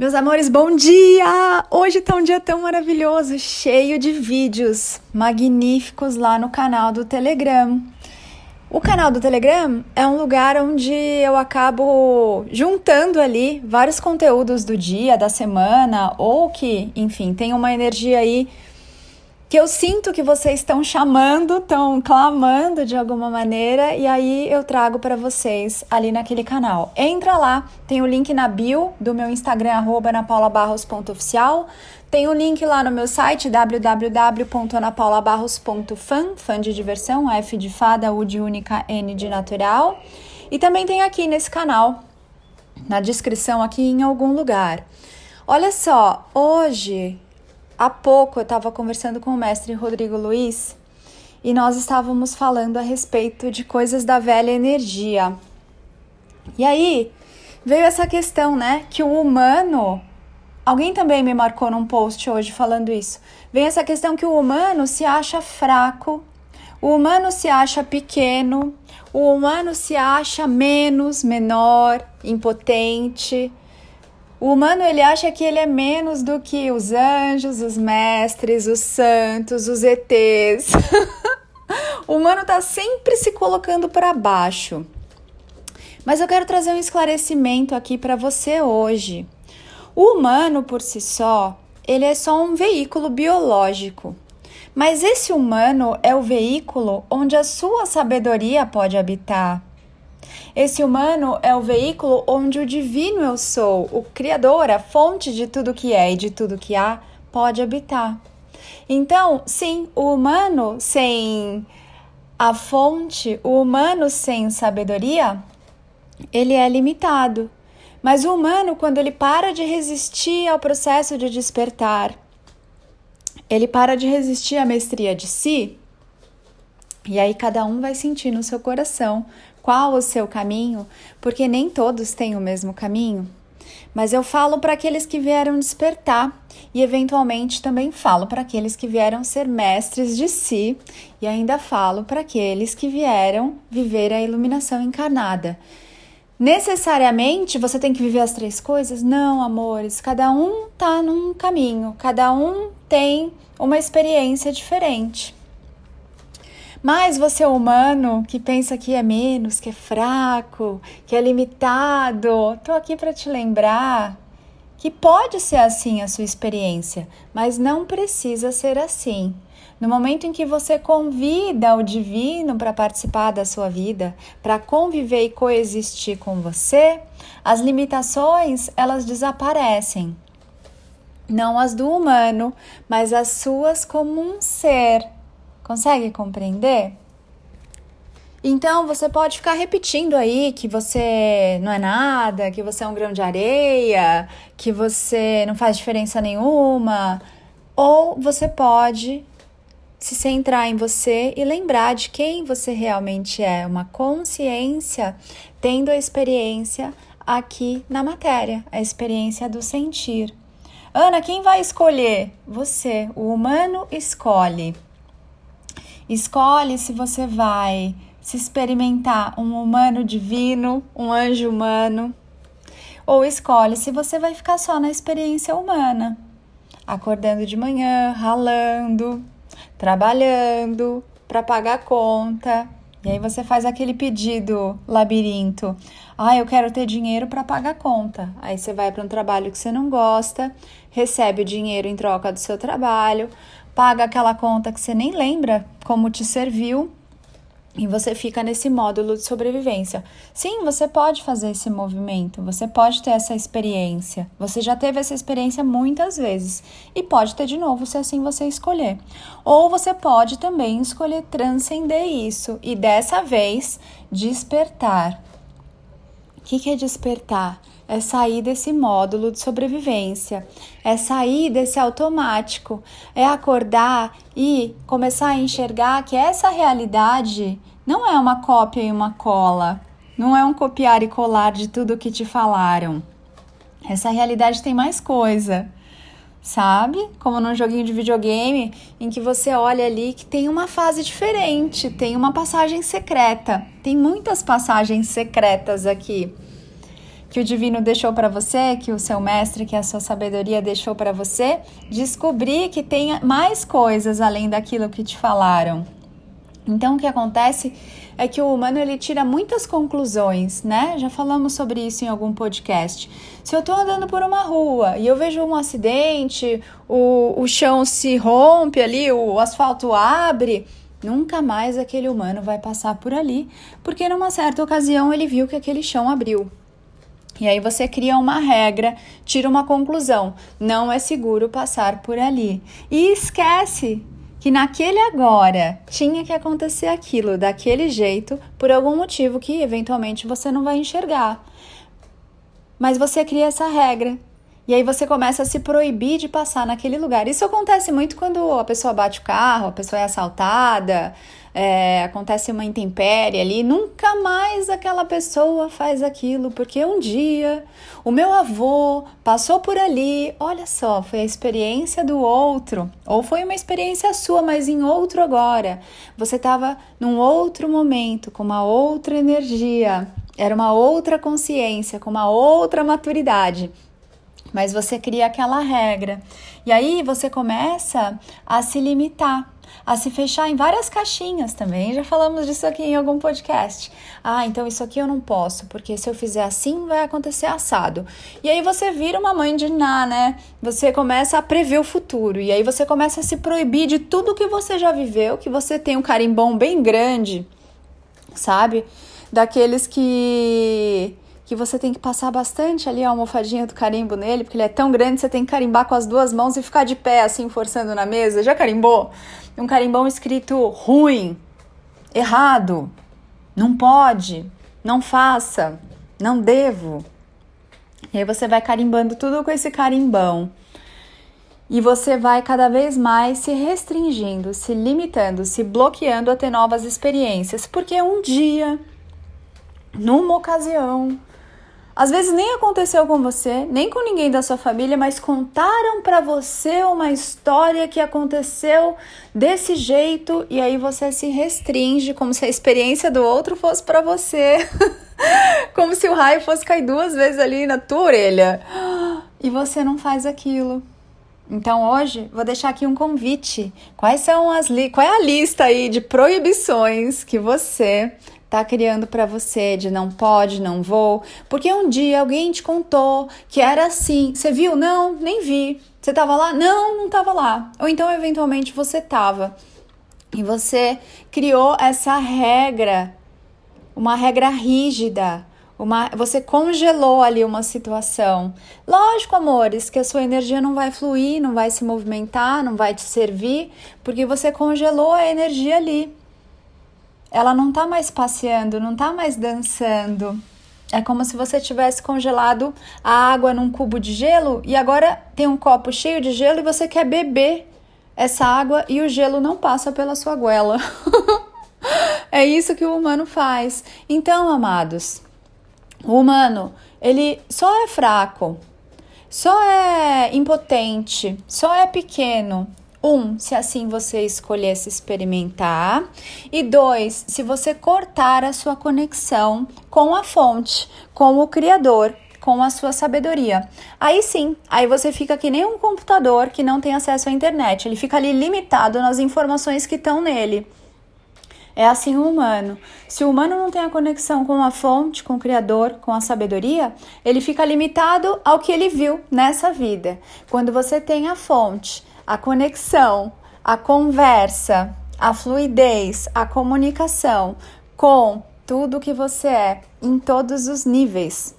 Meus amores, bom dia! Hoje tá um dia tão maravilhoso, cheio de vídeos magníficos lá no canal do Telegram. O canal do Telegram é um lugar onde eu acabo juntando ali vários conteúdos do dia, da semana, ou que, enfim, tem uma energia aí que eu sinto que vocês estão chamando, estão clamando de alguma maneira, e aí eu trago para vocês ali naquele canal. Entra lá, tem o link na bio do meu Instagram, arroba anapaulabarros.oficial, tem o link lá no meu site, www.anapaulabarros.fan, fã de diversão, F de fada, U de única, N de natural, e também tem aqui nesse canal, na descrição aqui em algum lugar. Olha só, hoje Há pouco eu estava conversando com o mestre Rodrigo Luiz e nós estávamos falando a respeito de coisas da velha energia. E aí veio essa questão, né? Que o humano. Alguém também me marcou num post hoje falando isso. Vem essa questão que o humano se acha fraco, o humano se acha pequeno, o humano se acha menos, menor, impotente. O humano ele acha que ele é menos do que os anjos, os mestres, os santos, os ETs. o humano está sempre se colocando para baixo. Mas eu quero trazer um esclarecimento aqui para você hoje. O humano por si só, ele é só um veículo biológico. Mas esse humano é o veículo onde a sua sabedoria pode habitar. Esse humano é o veículo onde o divino eu sou, o Criador, a fonte de tudo que é e de tudo que há, pode habitar. Então, sim, o humano sem a fonte, o humano sem sabedoria, ele é limitado. Mas o humano, quando ele para de resistir ao processo de despertar, ele para de resistir à mestria de si, e aí cada um vai sentir no seu coração qual o seu caminho, porque nem todos têm o mesmo caminho. Mas eu falo para aqueles que vieram despertar e, eventualmente, também falo para aqueles que vieram ser mestres de si e ainda falo para aqueles que vieram viver a iluminação encarnada. Necessariamente você tem que viver as três coisas? Não, amores. Cada um tá num caminho, cada um tem uma experiência diferente. Mas você é humano que pensa que é menos, que é fraco, que é limitado, tô aqui para te lembrar que pode ser assim a sua experiência, mas não precisa ser assim. No momento em que você convida o divino para participar da sua vida, para conviver e coexistir com você, as limitações elas desaparecem. Não as do humano, mas as suas como um ser Consegue compreender? Então você pode ficar repetindo aí que você não é nada, que você é um grão de areia, que você não faz diferença nenhuma, ou você pode se centrar em você e lembrar de quem você realmente é, uma consciência tendo a experiência aqui na matéria, a experiência do sentir. Ana, quem vai escolher? Você, o humano escolhe. Escolhe se você vai se experimentar um humano divino, um anjo humano, ou escolhe se você vai ficar só na experiência humana, acordando de manhã, ralando, trabalhando para pagar a conta. E aí você faz aquele pedido labirinto. Ah, eu quero ter dinheiro para pagar a conta. Aí você vai para um trabalho que você não gosta, recebe o dinheiro em troca do seu trabalho, paga aquela conta que você nem lembra como te serviu e você fica nesse módulo de sobrevivência. Sim, você pode fazer esse movimento, você pode ter essa experiência. Você já teve essa experiência muitas vezes e pode ter de novo se assim você escolher. Ou você pode também escolher transcender isso e dessa vez despertar. O que, que é despertar? é sair desse módulo de sobrevivência, é sair desse automático, é acordar e começar a enxergar que essa realidade não é uma cópia e uma cola, não é um copiar e colar de tudo que te falaram. Essa realidade tem mais coisa, sabe? Como num joguinho de videogame em que você olha ali que tem uma fase diferente, tem uma passagem secreta. Tem muitas passagens secretas aqui que o divino deixou para você, que o seu mestre, que a sua sabedoria deixou para você, descobrir que tem mais coisas além daquilo que te falaram. Então, o que acontece é que o humano ele tira muitas conclusões, né? Já falamos sobre isso em algum podcast. Se eu tô andando por uma rua e eu vejo um acidente, o, o chão se rompe ali, o asfalto abre, nunca mais aquele humano vai passar por ali, porque numa certa ocasião ele viu que aquele chão abriu. E aí você cria uma regra, tira uma conclusão: não é seguro passar por ali. E esquece que naquele agora tinha que acontecer aquilo daquele jeito por algum motivo que eventualmente você não vai enxergar. Mas você cria essa regra. E aí você começa a se proibir de passar naquele lugar. Isso acontece muito quando a pessoa bate o carro, a pessoa é assaltada, é, acontece uma intempérie ali, nunca mais aquela pessoa faz aquilo, porque um dia o meu avô passou por ali, olha só, foi a experiência do outro, ou foi uma experiência sua, mas em outro agora. Você estava num outro momento, com uma outra energia, era uma outra consciência, com uma outra maturidade. Mas você cria aquela regra. E aí você começa a se limitar a se fechar em várias caixinhas também. Já falamos disso aqui em algum podcast. Ah, então isso aqui eu não posso, porque se eu fizer assim vai acontecer assado. E aí você vira uma mãe de Ná, né? Você começa a prever o futuro e aí você começa a se proibir de tudo que você já viveu, que você tem um carimbão bem grande, sabe? Daqueles que que você tem que passar bastante ali a almofadinha do carimbo nele, porque ele é tão grande, você tem que carimbar com as duas mãos e ficar de pé assim, forçando na mesa. Já carimbou? Um carimbão escrito ruim, errado, não pode, não faça, não devo. E aí você vai carimbando tudo com esse carimbão. E você vai cada vez mais se restringindo, se limitando, se bloqueando a ter novas experiências, porque um dia, numa ocasião, às vezes nem aconteceu com você, nem com ninguém da sua família, mas contaram para você uma história que aconteceu desse jeito e aí você se restringe como se a experiência do outro fosse para você. como se o raio fosse cair duas vezes ali na tua orelha. E você não faz aquilo. Então hoje vou deixar aqui um convite. Quais são as li qual é a lista aí de proibições que você tá criando para você de não pode, não vou, porque um dia alguém te contou que era assim. Você viu? Não, nem vi. Você tava lá? Não, não tava lá. Ou então eventualmente você tava. E você criou essa regra, uma regra rígida, uma, você congelou ali uma situação. Lógico, amores, que a sua energia não vai fluir, não vai se movimentar, não vai te servir, porque você congelou a energia ali ela não tá mais passeando, não tá mais dançando. É como se você tivesse congelado a água num cubo de gelo e agora tem um copo cheio de gelo e você quer beber essa água e o gelo não passa pela sua goela. é isso que o humano faz. Então, amados, o humano, ele só é fraco, só é impotente, só é pequeno um, se assim você escolhesse experimentar. E dois, se você cortar a sua conexão com a fonte, com o Criador, com a sua sabedoria. Aí sim, aí você fica que nem um computador que não tem acesso à internet. Ele fica ali limitado nas informações que estão nele. É assim o humano. Se o humano não tem a conexão com a fonte, com o Criador, com a sabedoria, ele fica limitado ao que ele viu nessa vida. Quando você tem a fonte, a conexão, a conversa, a fluidez, a comunicação com tudo que você é em todos os níveis.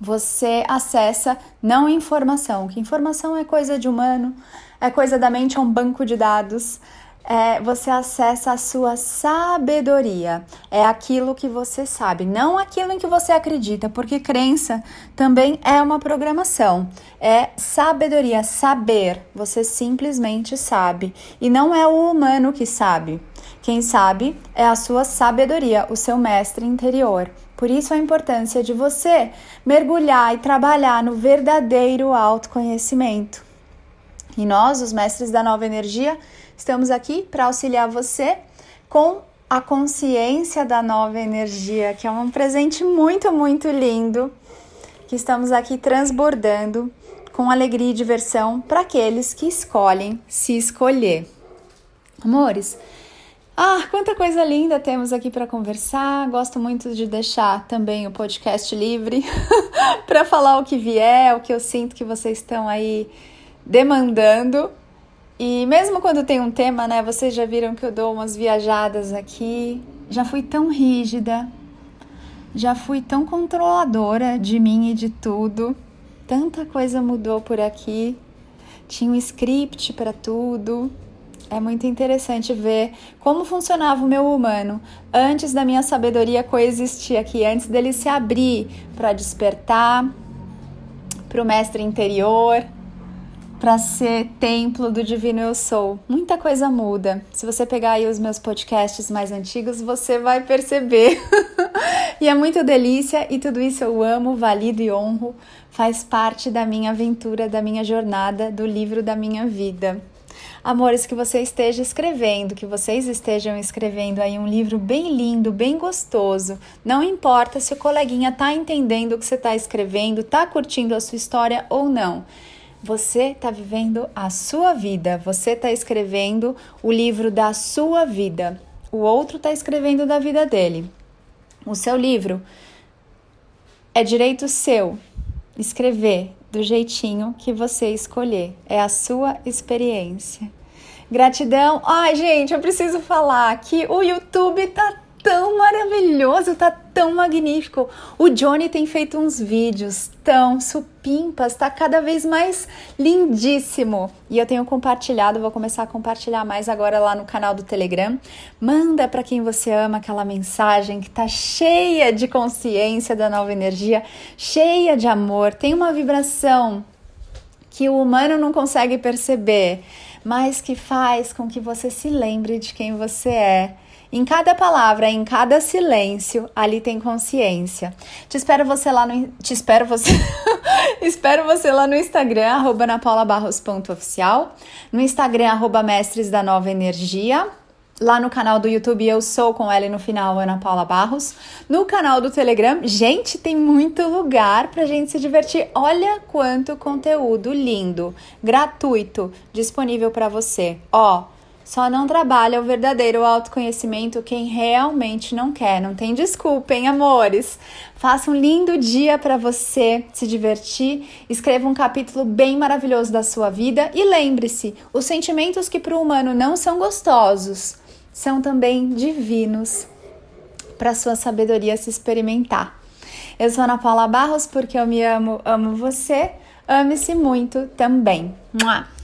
Você acessa não informação, que informação é coisa de humano, é coisa da mente, é um banco de dados é, você acessa a sua sabedoria. É aquilo que você sabe, não aquilo em que você acredita, porque crença também é uma programação. É sabedoria, saber. Você simplesmente sabe. E não é o humano que sabe. Quem sabe é a sua sabedoria, o seu mestre interior. Por isso a importância de você mergulhar e trabalhar no verdadeiro autoconhecimento. E nós, os mestres da nova energia, Estamos aqui para auxiliar você com a consciência da nova energia, que é um presente muito, muito lindo que estamos aqui transbordando com alegria e diversão para aqueles que escolhem se escolher. Amores, ah, quanta coisa linda temos aqui para conversar. Gosto muito de deixar também o podcast livre para falar o que vier, o que eu sinto que vocês estão aí demandando. E mesmo quando tem um tema, né? Vocês já viram que eu dou umas viajadas aqui. Já fui tão rígida, já fui tão controladora de mim e de tudo. Tanta coisa mudou por aqui. Tinha um script para tudo. É muito interessante ver como funcionava o meu humano antes da minha sabedoria coexistir aqui, antes dele se abrir para despertar, para o mestre interior, para ser templo do divino eu sou. Muita coisa muda. Se você pegar aí os meus podcasts mais antigos, você vai perceber. e é muito delícia e tudo isso eu amo, valido e honro. Faz parte da minha aventura, da minha jornada, do livro da minha vida. Amores, que você esteja escrevendo, que vocês estejam escrevendo aí um livro bem lindo, bem gostoso. Não importa se o coleguinha tá entendendo o que você está escrevendo, tá curtindo a sua história ou não. Você está vivendo a sua vida, você está escrevendo o livro da sua vida. O outro está escrevendo da vida dele. O seu livro é direito seu escrever do jeitinho que você escolher. É a sua experiência. Gratidão. Ai, gente, eu preciso falar que o YouTube tá tão maravilhoso, tá tão magnífico. O Johnny tem feito uns vídeos tão supimpas, tá cada vez mais lindíssimo. E eu tenho compartilhado, vou começar a compartilhar mais agora lá no canal do Telegram. Manda para quem você ama aquela mensagem que tá cheia de consciência da nova energia, cheia de amor, tem uma vibração que o humano não consegue perceber, mas que faz com que você se lembre de quem você é em cada palavra, em cada silêncio, ali tem consciência. Te espero você lá no te espero você espero você lá no Instagram @napaulabarros.oficial, no Instagram arroba mestres da nova energia. Lá no canal do YouTube eu sou com ela no final Ana Paula Barros. No canal do Telegram, gente, tem muito lugar pra gente se divertir. Olha quanto conteúdo lindo, gratuito, disponível para você. Ó, só não trabalha o verdadeiro autoconhecimento quem realmente não quer. Não tem desculpa, hein, amores? Faça um lindo dia para você se divertir. Escreva um capítulo bem maravilhoso da sua vida e lembre-se: os sentimentos que para o humano não são gostosos são também divinos para sua sabedoria se experimentar. Eu sou Ana Paula Barros porque eu me amo, amo você. Ame-se muito também. Mua!